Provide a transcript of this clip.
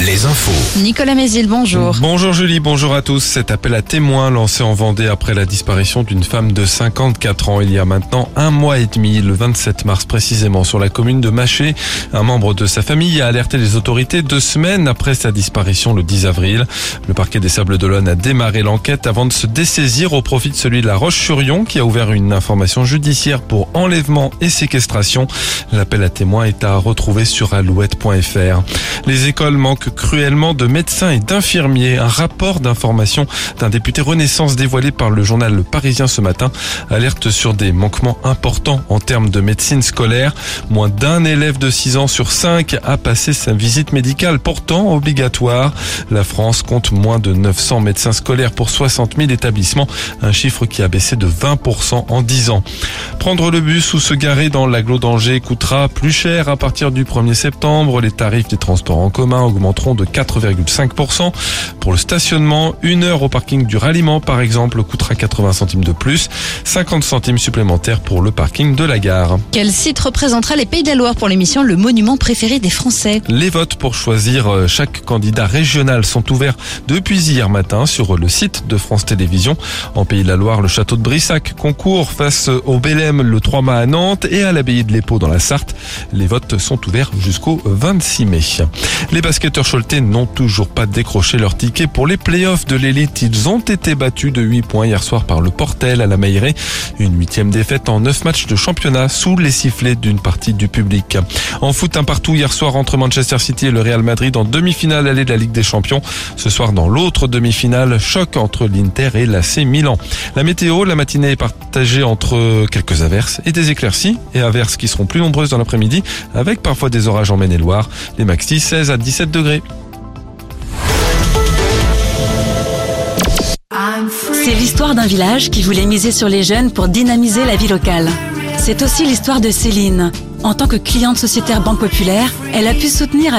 Les infos. Nicolas Mézil, bonjour. Bonjour Julie, bonjour à tous. Cet appel à témoins lancé en Vendée après la disparition d'une femme de 54 ans il y a maintenant un mois et demi, le 27 mars précisément, sur la commune de Maché. Un membre de sa famille a alerté les autorités deux semaines après sa disparition le 10 avril. Le parquet des Sables d'Olonne a démarré l'enquête avant de se dessaisir au profit de celui de la Roche-sur-Yon qui a ouvert une information judiciaire pour enlèvement et séquestration. L'appel à témoins est à retrouver sur alouette.fr. Les écoles manquent cruellement de médecins et d'infirmiers. Un rapport d'information d'un député Renaissance dévoilé par le journal Le Parisien ce matin alerte sur des manquements importants en termes de médecine scolaire. Moins d'un élève de 6 ans sur 5 a passé sa visite médicale, pourtant obligatoire. La France compte moins de 900 médecins scolaires pour 60 000 établissements, un chiffre qui a baissé de 20% en 10 ans. Prendre le bus ou se garer dans l'agglo d'Angers coûtera plus cher à partir du 1er septembre. Les tarifs des transports en commun augmenteront de 4,5%. Pour le stationnement, une heure au parking du ralliement, par exemple, coûtera 80 centimes de plus, 50 centimes supplémentaires pour le parking de la gare. Quel site représentera les Pays de la Loire pour l'émission Le Monument préféré des Français? Les votes pour choisir euh, chaque candidat régional sont ouverts depuis hier matin sur le site de France Télévisions. En Pays de la Loire, le château de Brissac concourt face au Bélème le 3 mai à Nantes et à l'abbaye de l'Épau dans la Sarthe. Les votes sont ouverts jusqu'au 26 mai. Les basketteurs choletais n'ont toujours pas décroché leur ticket pour les playoffs de l'élite. Ils ont été battus de 8 points hier soir par le Portel à la Mailleraie. Une huitième défaite en 9 matchs de championnat sous les sifflets d'une partie du public. En foot, un partout hier soir entre Manchester City et le Real Madrid en demi-finale allée de la Ligue des Champions. Ce soir, dans l'autre demi-finale, choc entre l'Inter et l'AC Milan. La météo, la matinée est partagée entre quelques averses et des éclaircies et averses qui seront plus nombreuses dans l'après-midi avec parfois des orages en Maine-et-Loire. Les maxi 16 à 17 C'est l'histoire d'un village qui voulait miser sur les jeunes pour dynamiser la vie locale. C'est aussi l'histoire de Céline. En tant que cliente sociétaire Banque Populaire, elle a pu soutenir